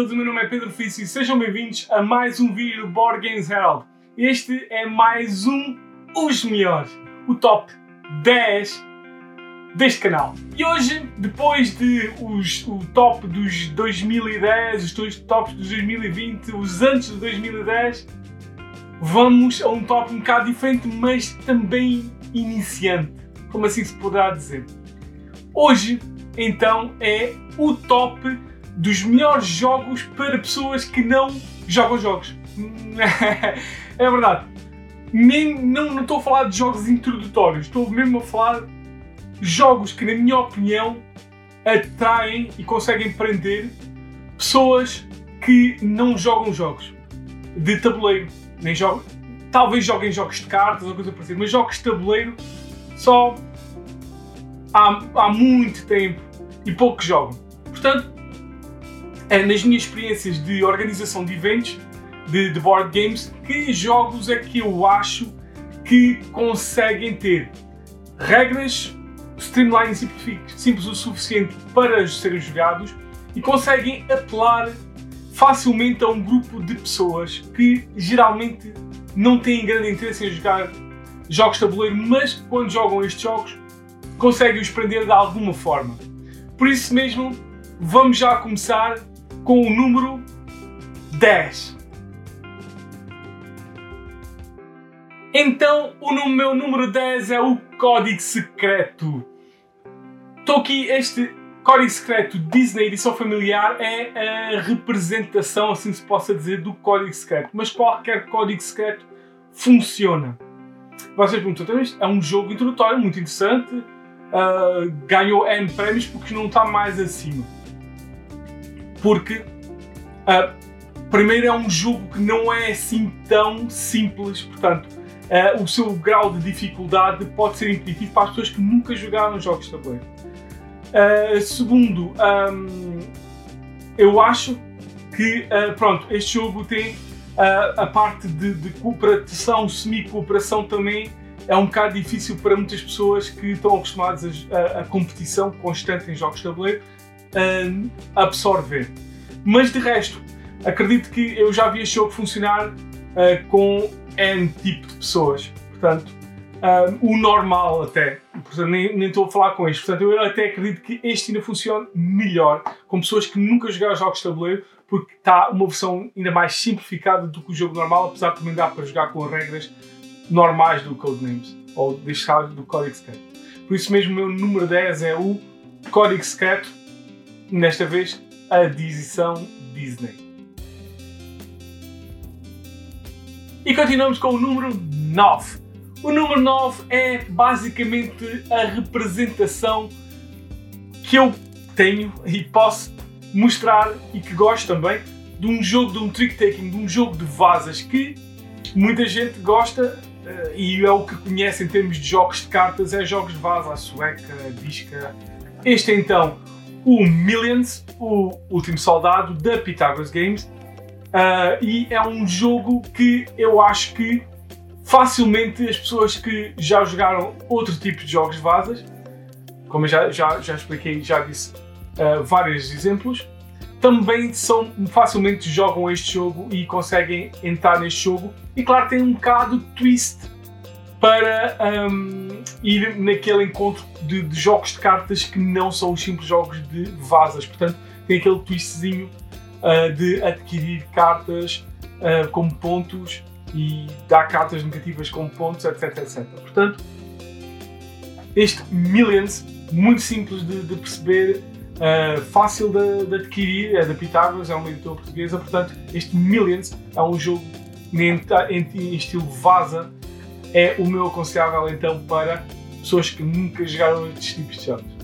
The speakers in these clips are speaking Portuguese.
todos, o meu nome é Pedro Fício e sejam bem-vindos a mais um vídeo do Board Games Herald. Este é mais um Os Melhores, o top 10 deste canal. E hoje, depois de os, o top dos 2010, os dois tops dos 2020, os antes de 2010, vamos a um top um bocado diferente, mas também iniciante, como assim se poderá dizer. Hoje, então, é o top dos melhores jogos para pessoas que não jogam jogos. é verdade. Nem, não, estou a falar de jogos introdutórios, estou mesmo a falar jogos que, na minha opinião, atraem e conseguem prender pessoas que não jogam jogos de tabuleiro. Nem jogam, talvez joguem jogos de cartas ou coisa parecida, mas jogos de tabuleiro só há, há muito tempo e poucos jogam. Portanto, nas minhas experiências de organização de eventos, de, de board games, que jogos é que eu acho que conseguem ter regras streamline simples o suficiente para serem jogados e conseguem apelar facilmente a um grupo de pessoas que geralmente não têm grande interesse em jogar jogos de tabuleiro, mas quando jogam estes jogos conseguem os prender de alguma forma. Por isso mesmo, vamos já começar com o número 10. Então, o meu número 10 é o Código Secreto. Estou aqui, este Código Secreto Disney Edição Familiar é a representação, assim se possa dizer, do Código Secreto. Mas qualquer Código Secreto funciona. Vocês perguntam, então, é um jogo introdutório muito interessante, uh, ganhou N prémios porque não está mais acima porque uh, primeiro é um jogo que não é assim tão simples, portanto uh, o seu grau de dificuldade pode ser impeditivo para as pessoas que nunca jogaram jogos de tabuleiro. Uh, segundo, um, eu acho que pronto, este jogo tem a parte de, de cooperação, semi-cooperação também é um bocado difícil para muitas pessoas que estão acostumadas a competição constante em jogos de tabuleiro uh, absorver. Mas de resto, acredito que eu já vi este jogo funcionar uh, com N tipo de pessoas. Portanto, uh, o normal até. Portanto, nem, nem estou a falar com este. Portanto, eu até acredito que este ainda funciona melhor com pessoas que nunca jogaram jogos de tabuleiro, porque está uma versão ainda mais simplificada do que o jogo normal, apesar de também dar para jogar com as regras normais do Codenames, ou deste caso do Código Secreto. Por isso mesmo, o meu número 10 é o Código Secreto Nesta vez, a edição Disney. E continuamos com o número 9. O número 9 é basicamente a representação que eu tenho e posso mostrar e que gosto também de um jogo, de um trick-taking, de um jogo de vasas que muita gente gosta uh, e é o que conhece em termos de jogos de cartas, é jogos de vaza, sueca, disca. Este então o Millions, o último soldado da Pythagoras Games. Uh, e é um jogo que eu acho que facilmente as pessoas que já jogaram outro tipo de jogos vasas, como eu já, já, já expliquei, já disse uh, vários exemplos, também são, facilmente jogam este jogo e conseguem entrar neste jogo. E claro, tem um bocado de twist para um, ir naquele encontro de, de, jogos de cartas que não são os simples jogos de vasas. Portanto, tem aquele twistzinho uh, de adquirir cartas uh, como pontos e dar cartas negativas como pontos, etc, etc. Portanto, este Millions, muito simples de, de perceber, uh, fácil de, de, adquirir, é da Pitágoras, é uma editora portuguesa, portanto, este Millions é um jogo em, em, em estilo vaza, é o meu aconselhável então para pessoas que nunca jogaram estes tipos de jogos.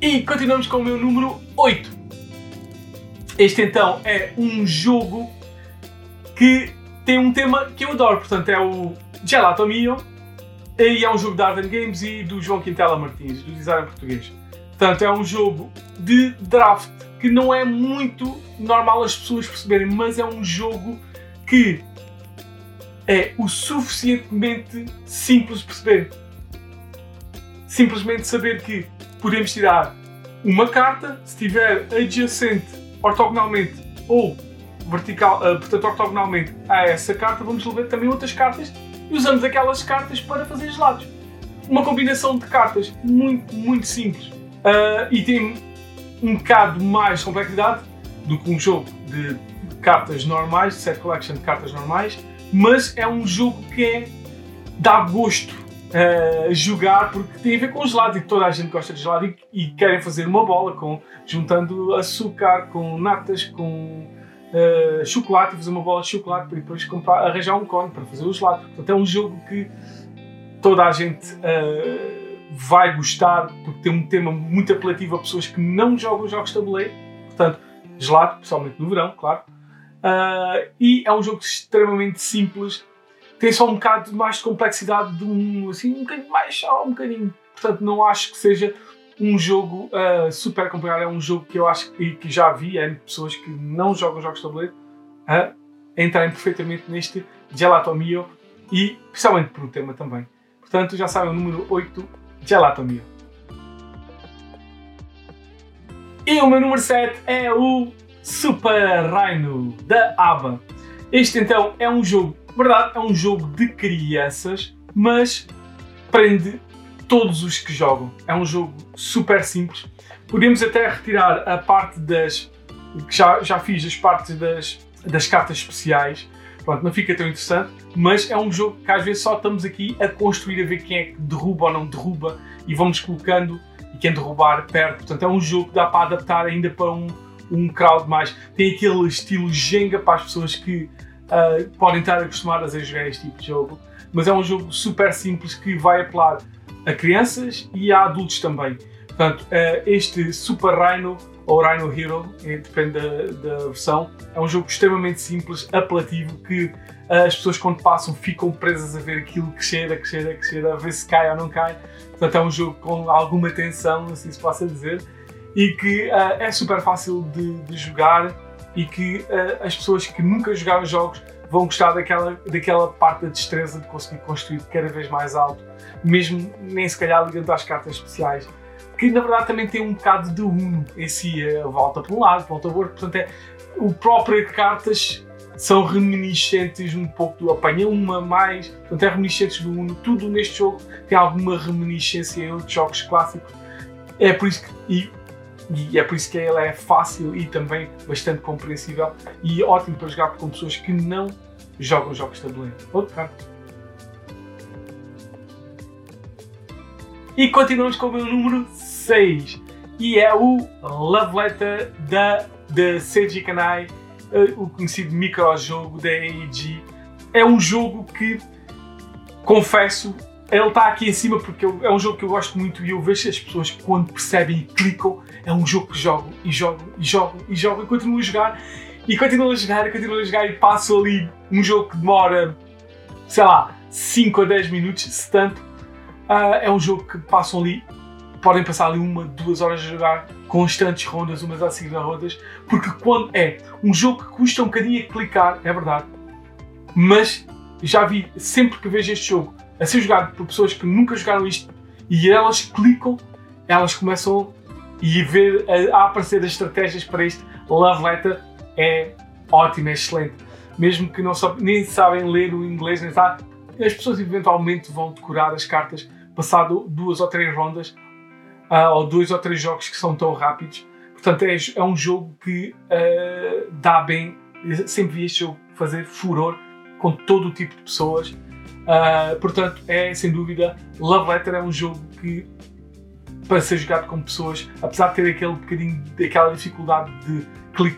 E continuamos com o meu número 8. Este então é um jogo que tem um tema que eu adoro, portanto é o Gelato Mio e é um jogo da Arden Games e do João Quintela Martins, do design português. Portanto é um jogo de draft que não é muito normal as pessoas perceberem, mas é um jogo que é o suficientemente simples de perceber. Simplesmente saber que podemos tirar uma carta, se estiver adjacente ortogonalmente ou vertical, uh, portanto ortogonalmente a essa carta, vamos levar também outras cartas e usamos aquelas cartas para fazer gelados. Uma combinação de cartas muito, muito simples uh, e tem um bocado mais complexidade do que um jogo de cartas normais, de set collection de cartas normais, mas é um jogo que dá gosto uh, jogar porque tem a ver com gelado e toda a gente gosta de gelado e, e querem fazer uma bola com, juntando açúcar com natas, com uh, chocolate fazer uma bola de chocolate para depois comprar, arranjar um cone para fazer o gelado. Portanto, é um jogo que toda a gente uh, vai gostar porque tem um tema muito apelativo a pessoas que não jogam jogos de tabuleiro. Portanto, gelado, principalmente no verão, claro. Uh, e é um jogo extremamente simples. Tem só um bocado mais de complexidade de um, assim, um bocadinho mais, só um bocadinho. Portanto, não acho que seja um jogo uh, super complicado. É um jogo que eu acho que, que já vi é pessoas que não jogam jogos de tabuleiro uh, entrarem perfeitamente neste Gelato Mio e principalmente por um tema também. Portanto, já sabem o número 8, Gelato Mio. E o meu número 7 é o Super Rhino da ABBA. Este então é um jogo, verdade, é um jogo de crianças, mas prende todos os que jogam. É um jogo super simples. Podemos até retirar a parte das. já, já fiz as partes das, das cartas especiais. Pronto, não fica tão interessante, mas é um jogo que às vezes só estamos aqui a construir, a ver quem é que derruba ou não derruba e vamos colocando e quem derrubar perto. Portanto, é um jogo que dá para adaptar ainda para um, um crowd mais. Tem aquele estilo Jenga para as pessoas que uh, podem estar acostumadas a jogar este tipo de jogo, mas é um jogo super simples que vai apelar a crianças e a adultos também. Portanto, uh, este Super Rhino ou Rhino Hero, eh, depende da, da, versão, é um jogo extremamente simples, apelativo, que uh, as pessoas quando passam ficam presas a ver aquilo crescer, a crescer, a crescer, a ver se cai ou não cai. Portanto, é um jogo com alguma tensão, assim se possa dizer e que uh, é super fácil de, de jogar e que uh, as pessoas que nunca jogaram jogos vão gostar daquela, daquela parte da destreza de conseguir construir cada vez mais alto, mesmo nem se calhar ligando às cartas especiais, que na verdade também tem um bocado de Uno em si, é, volta para um lado, volta para o outro, portanto é, o próprio cartas são reminiscentes um pouco do apanha uma mais, portanto é reminiscentes do Uno, tudo neste jogo tem alguma reminiscência em outros jogos clássicos, é por isso que, e e é por isso que ele é fácil e também bastante compreensível e ótimo para jogar com pessoas que não jogam jogos de tabuleiro. Outro canto. E continuamos com o meu número 6 e é o Love Letter da, da Seiji Kanai, uh, o conhecido microjogo da AEG. É um jogo que, confesso, ele está aqui em cima porque é um jogo que eu gosto muito e eu vejo as pessoas quando percebem e clicam, é um jogo que jogo e jogo e jogo e jogo e continuo a jogar e continuo a jogar e continuo a jogar e passo ali um jogo que demora, sei lá, 5 a 10 minutos, se tanto. Uh, é um jogo que passam ali, podem passar ali uma, duas horas a jogar, constantes rondas, umas a seguir rondas, porque quando é um jogo que custa um bocadinho a clicar, é verdade, mas já vi, sempre que vejo este jogo a ser jogado por pessoas que nunca jogaram isto e elas clicam, elas começam e ver a, a aparecer as estratégias para este Love Letter é ótimo, é excelente. Mesmo que não só, nem sabem ler o inglês, nem sabe, as pessoas eventualmente vão decorar as cartas passado duas ou três rondas uh, ou dois ou três jogos que são tão rápidos. Portanto, é, é um jogo que uh, dá bem. Eu sempre vi este jogo fazer furor com todo o tipo de pessoas. Uh, portanto, é sem dúvida, Love Letter é um jogo que para ser jogado com pessoas, apesar de ter aquele bocadinho daquela dificuldade de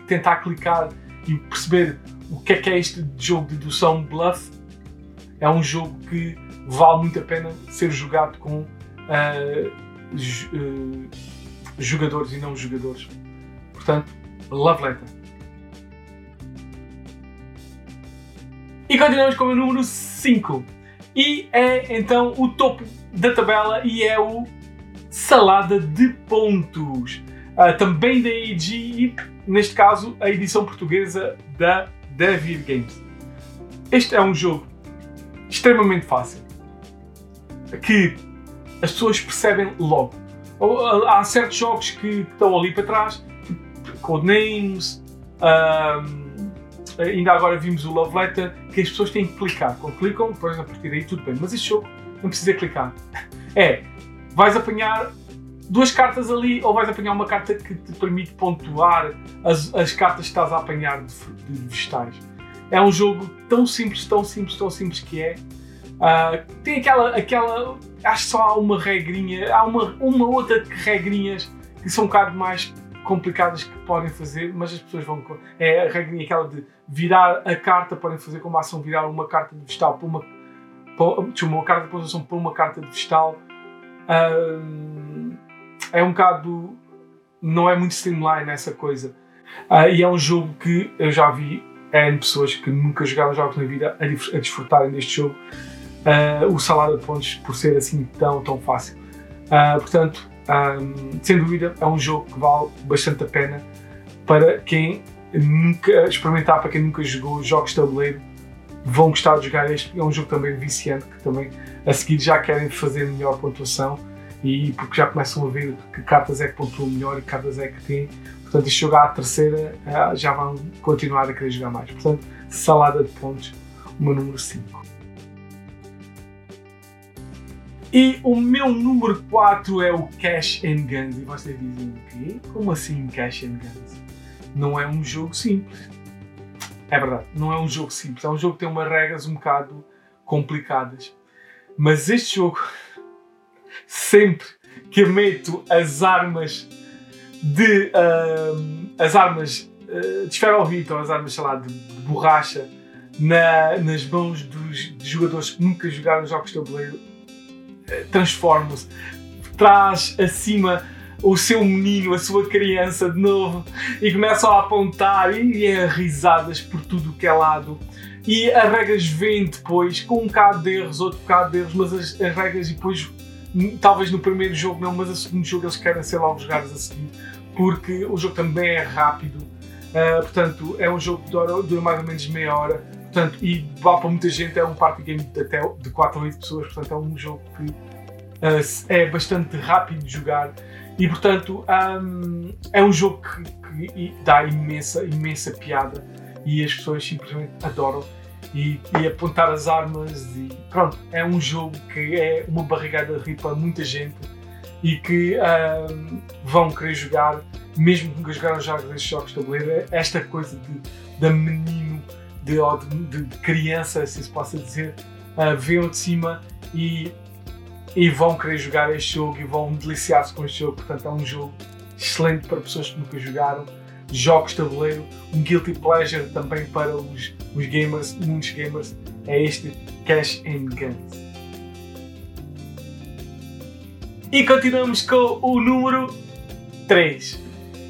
tentar clicar e perceber o que é que é este jogo de dedução bluff, é um jogo que vale muito a pena ser jogado com uh, uh, jogadores e não jogadores. Portanto, Love Letter. E continuamos com o número 5. E é então o topo da tabela e é o Salada de Pontos. Uh, também da AEG e, neste caso, a edição portuguesa da David Games. Este é um jogo extremamente fácil que as pessoas percebem logo. há certos jogos que estão ali para trás, Codenames, um, ainda agora vimos o Love Letter, que as pessoas têm que clicar. Quando clicam, depois a partir daí tudo bem. Mas este jogo não precisa clicar. É, vais apanhar duas cartas ali ou vais apanhar uma carta que te permite pontuar as, as cartas que estás a apanhar de, de vegetais. É um jogo tão simples, tão simples, tão simples que é. Uh, tem aquela, aquela. Acho que só há uma regrinha, há uma, uma outra regrinhas que são um bocado mais complicadas que podem fazer, mas as pessoas vão. É a regrinha aquela de virar a carta, podem fazer como ação virar uma carta de vegetal por uma. Por, uma carta de pontuação por uma carta de vegetal. Uh, é um bocado. Não é muito streamline essa coisa. Uh, e é um jogo que eu já vi pessoas que nunca jogaram jogos na vida a, a desfrutarem deste jogo. Uh, o salada de pontos por ser assim tão, tão fácil. Uh, portanto, um, sem dúvida, é um jogo que vale bastante a pena para quem nunca experimentar, para quem nunca jogou jogos de tabuleiro. Vão gostar de jogar este. É um jogo também viciante que também a seguir já querem fazer melhor pontuação e porque já começam a ver que cartas é que pontuam melhor e cartas é que têm. Portanto, este jogo à terceira eh, já vão continuar a querer jogar mais. Portanto, salada de pontos, meu número 5. E o meu número 4 é o Cash and Guns. E vocês dizem o quê? Como assim Cash and Guns? Não é um jogo simples. É verdade, não é um jogo simples. É um jogo que tem umas regras um bocado complicadas. Mas este jogo sempre que meto as armas de uh, as armas uh, de esferovite ou as armas sei lá, de, borracha na, nas mãos dos jogadores que nunca jogaram jogos de tabuleiro uh, transformam-se traz acima o seu menino, a sua criança de novo e começam a apontar e é risadas por tudo que é lado. E as regras vêm depois com um bocado de erros, outro bocado de erros, mas as, as regras depois talvez no primeiro jogo não, mas no segundo jogo eles querem ser logo jogados a seguir, porque o jogo também é rápido, uh, portanto é um jogo que dura, dura, mais ou menos meia hora, portanto, e vale para muita gente, é um party game de até de 4 a 8 pessoas, portanto é um jogo que uh, é bastante rápido de jogar e portanto um, é um jogo que, que dá imensa, imensa piada e as pessoas simplesmente adoram e, e, apontar as armas e pronto, é um jogo que é uma barrigada de rir para muita gente e que um, vão querer jogar, mesmo que nunca jogaram jogos destes jogos de tabuleiro, esta coisa de, de menino, de, de, de criança, assim se possa dizer, uh, veem de cima e, e vão querer jogar este jogo e vão deliciar-se com este jogo, portanto é um jogo excelente para pessoas que nunca jogaram jogos de tabuleiro, um guilty pleasure também para os, os gamers, muitos gamers, é este Cash and Guns. E continuamos com o número 3.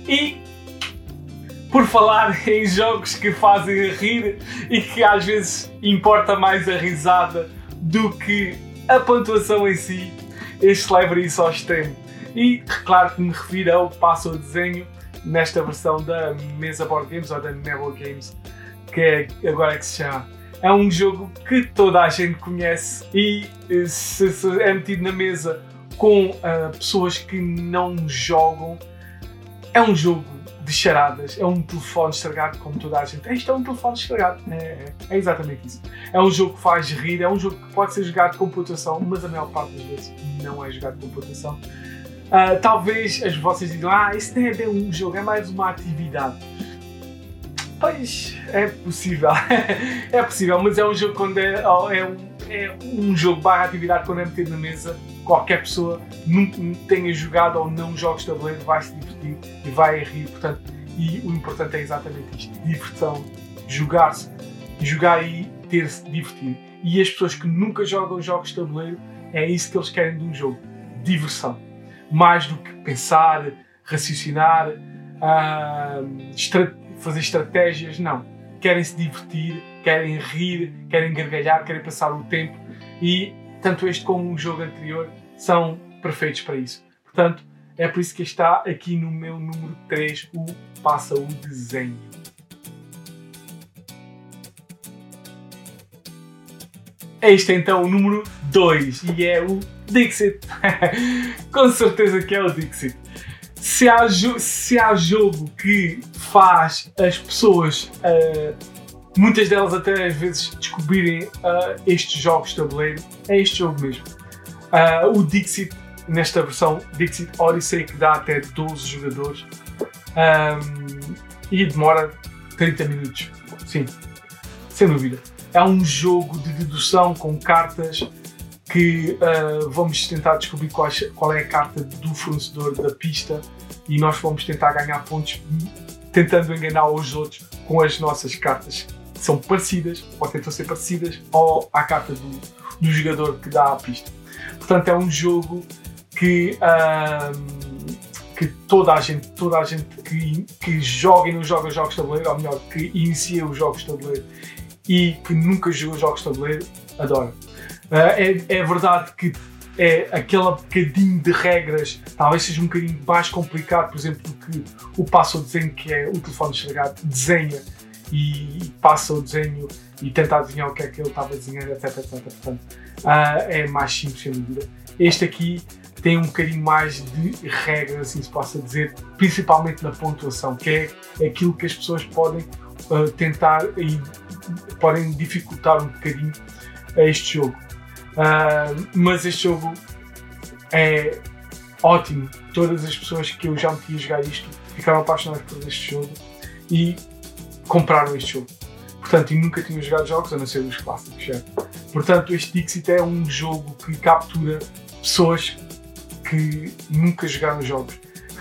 E por falar em jogos que fazem rir e que às vezes importa mais a risada do que a pontuação em si, este leva isso ao extremo. E claro que me refiro ao passo ao desenho nesta versão da mesa Board Games ou da Nebula Games, que é agora que se chama. É um jogo que toda a gente conhece e eh, se, se é metido na mesa com uh, pessoas que não jogam, é um jogo de charadas, é um telefone estragado, como toda a gente. Isto é um telefone estragado, é, é, exatamente isso. É um jogo que faz rir, é um jogo que pode ser jogado com pontuação, mas a maior parte das vezes não é jogado com pontuação. Uh, talvez as vocês digam, ah, isso não é bem um jogo, é mais uma atividade. Pois, é possível. é possível, mas é um jogo quando é, é, um, é um jogo barra atividade quando é metido na mesa. Qualquer pessoa nunca tenha jogado ou não jogos de tabuleiro vai se divertir e vai rir. Portanto, e o importante é exatamente isto: diversão, jogar-se, jogar e ter-se divertido. E as pessoas que nunca jogam jogos de tabuleiro, é isso que eles querem de um jogo: diversão mais do que pensar, raciocinar, uh, estra fazer estratégias, não. Querem se divertir, querem rir, querem gargalhar, querem passar o tempo e tanto este como o jogo anterior são perfeitos para isso. Portanto, é por isso que está aqui no meu número 3 o Passa o Desenho. Este é então o número 2 e é o Dixit. Com certeza que é o Dixit. Se há, se há jogo que faz as pessoas, uh, muitas delas até às vezes, descobrirem uh, estes jogos de tabuleiro, é este jogo mesmo. Uh, o Dixit, nesta versão Dixit Odyssey, que dá até 12 jogadores um, e demora 30 minutos. Sim, sem dúvida. É um jogo de dedução com cartas que uh, vamos tentar descobrir qual, qual é a carta do fornecedor da pista e nós vamos tentar ganhar pontos tentando enganar os outros com as nossas cartas que são parecidas ou tentam ser parecidas ou à carta do, do jogador que dá a pista. Portanto, é um jogo que, que toda a gente, toda a gente que, que joga e não joga jogos de tabuleiro, ou melhor, que inicia os jogos de tabuleiro e que nunca jogou jogos de tabuleiro, adora. Uh, é, é verdade que é aquele bocadinho de regras, talvez seja um bocadinho mais complicado, por exemplo, do que o passo ao desenho, que é o telefone estragado, desenha e passa o desenho e tenta adivinhar o que é que ele estava a desenhar, etc, etc. Portanto, uh, é mais simples, sem dúvida. Este aqui tem um bocadinho mais de regras, assim se possa dizer, principalmente na pontuação, que é aquilo que as pessoas podem uh, tentar e podem dificultar um bocadinho este jogo. Uh, mas este jogo é ótimo. Todas as pessoas que eu já meti a jogar isto ficaram apaixonadas por este jogo e compraram este jogo. Portanto, e nunca tinham jogado jogos a não ser os clássicos, certo? Portanto, este Dixit é um jogo que captura pessoas que nunca jogaram jogos.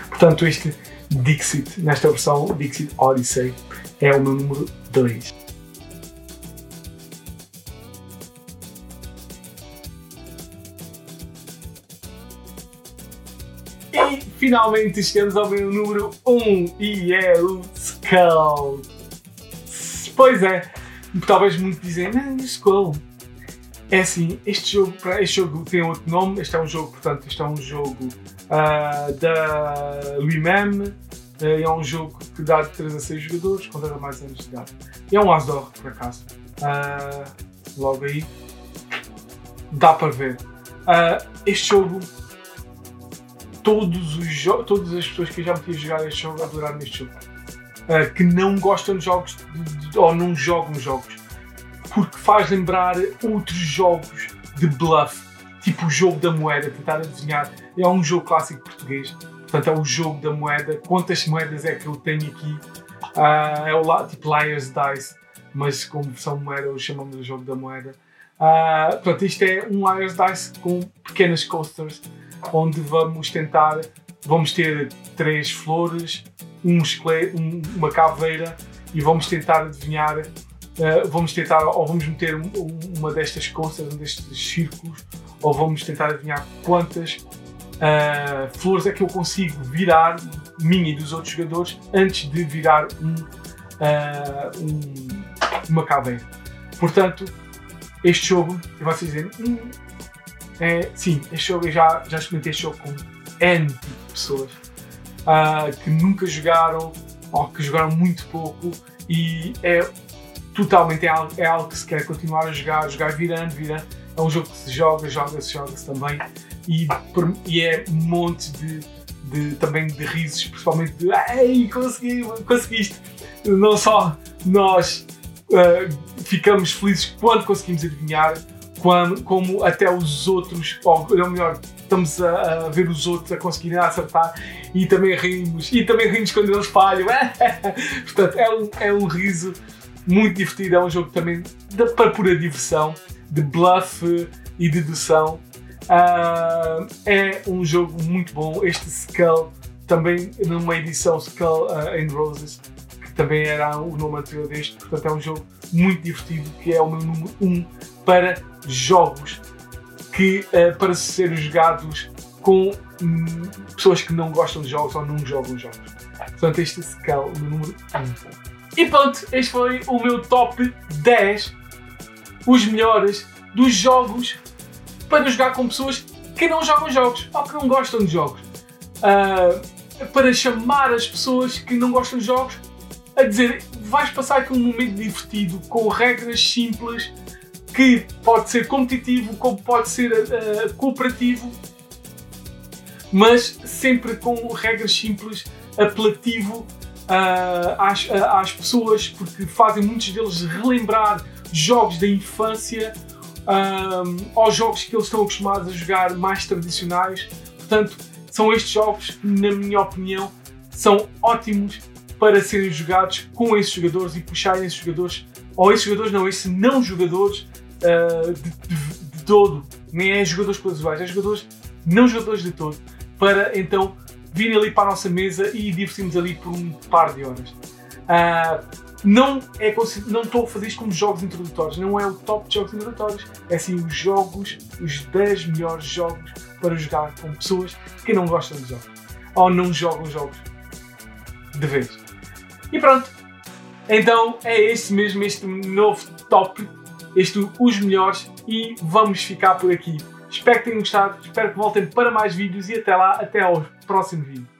Portanto, este Dixit, nesta versão Dixit Odyssey, é o meu número 2. Finalmente chegamos ao meu número 1 um, e é o Skull. Pois é, talvez muito dizem, não, Skull. É assim, este jogo, este jogo tem outro nome, este é um jogo, portanto, este é um jogo uh, da Luimem, uh, é um jogo que dá de 3 a 6 jogadores, com 10 a mais anos de idade. É um Asdor, por acaso. Uh, logo aí, dá para ver. Uh, este jogo todos os todas as pessoas que já me tinham jogar este jogo adoraram este jogo. Uh, que não gostam de jogos de, de, ou não jogam jogos. Porque faz lembrar outros jogos de bluff, tipo o jogo da moeda, tentar adivinhar. É um jogo clássico português. Portanto, é o jogo da moeda. Quantas moedas é que eu tenho aqui? Uh, é o tipo Liar's Dice, mas com versão moeda, chamamos de jogo da moeda. Uh, portanto, isto é um Liar's Dice com pequenas coasters onde vamos tentar, vamos ter três flores, um esqueleto, um, uma caveira e vamos tentar adivinhar, uh, vamos tentar, ou vamos meter um, uma destas costas, um destes círculos, ou vamos tentar adivinhar quantas uh, flores é que eu consigo virar, minha e dos outros jogadores, antes de virar um, uh, um uma caveira. Portanto, este jogo, e vocês dizem, hum, é, sim, este jogo eu já, já experimentei este jogo com N tipo pessoas uh, que nunca jogaram ou que jogaram muito pouco e é totalmente é algo, é algo que se quer continuar a jogar, jogar virando, virando. É um jogo que se joga, joga-se, joga-se também e, e é um monte de, de, também de risos, principalmente de Ei, consegui, conseguiste! Não só nós uh, ficamos felizes quando conseguimos adivinhar, quando, como até os outros, ou melhor, estamos a, a, ver os outros a conseguirem acertar e também rimos, e também rimos quando eles falham. Portanto, é um, é um riso muito divertido, é um jogo também de, para pura diversão, de bluff e dedução. Uh, é um jogo muito bom. Este Skull, também numa edição Skull uh, and Roses, também era o nome anterior deste, portanto, é um jogo muito divertido que é o meu número 1 um para jogos que uh, para ser jogados com hum, pessoas que não gostam de jogos ou não jogam jogos. Portanto, este é o meu número 1. E pronto, este foi o meu top 10, os melhores dos jogos para jogar com pessoas que não jogam jogos ou que não gostam de jogos. Uh, para chamar as pessoas que não gostam de jogos a dizer vais passar aqui um momento divertido com regras simples que pode ser competitivo, como pode ser uh, cooperativo, mas sempre com regras simples, apelativo uh, às, uh, às pessoas, porque fazem muitos deles relembrar jogos da infância um, aos jogos que eles estão acostumados a jogar mais tradicionais. Portanto, são estes jogos que, na minha opinião, são ótimos para serem jogados com esses jogadores e puxarem esses jogadores, ou esses jogadores não, esses não jogadores uh, de, de, de, todo, nem é jogadores casuais, é jogadores não jogadores de todo, para então virem ali para a nossa mesa e divertirmos ali por um par de horas. Uh, não, é, não estou a fazer isto como jogos introdutórios, não é o top de jogos introdutórios, é sim os jogos, os 10 melhores jogos para jogar com pessoas que não gostam de jogos ou não jogam jogos de vez. E pronto, então é este mesmo, este novo top, este os melhores. E vamos ficar por aqui. Espero que tenham gostado, espero que voltem para mais vídeos. E até lá, até ao próximo vídeo.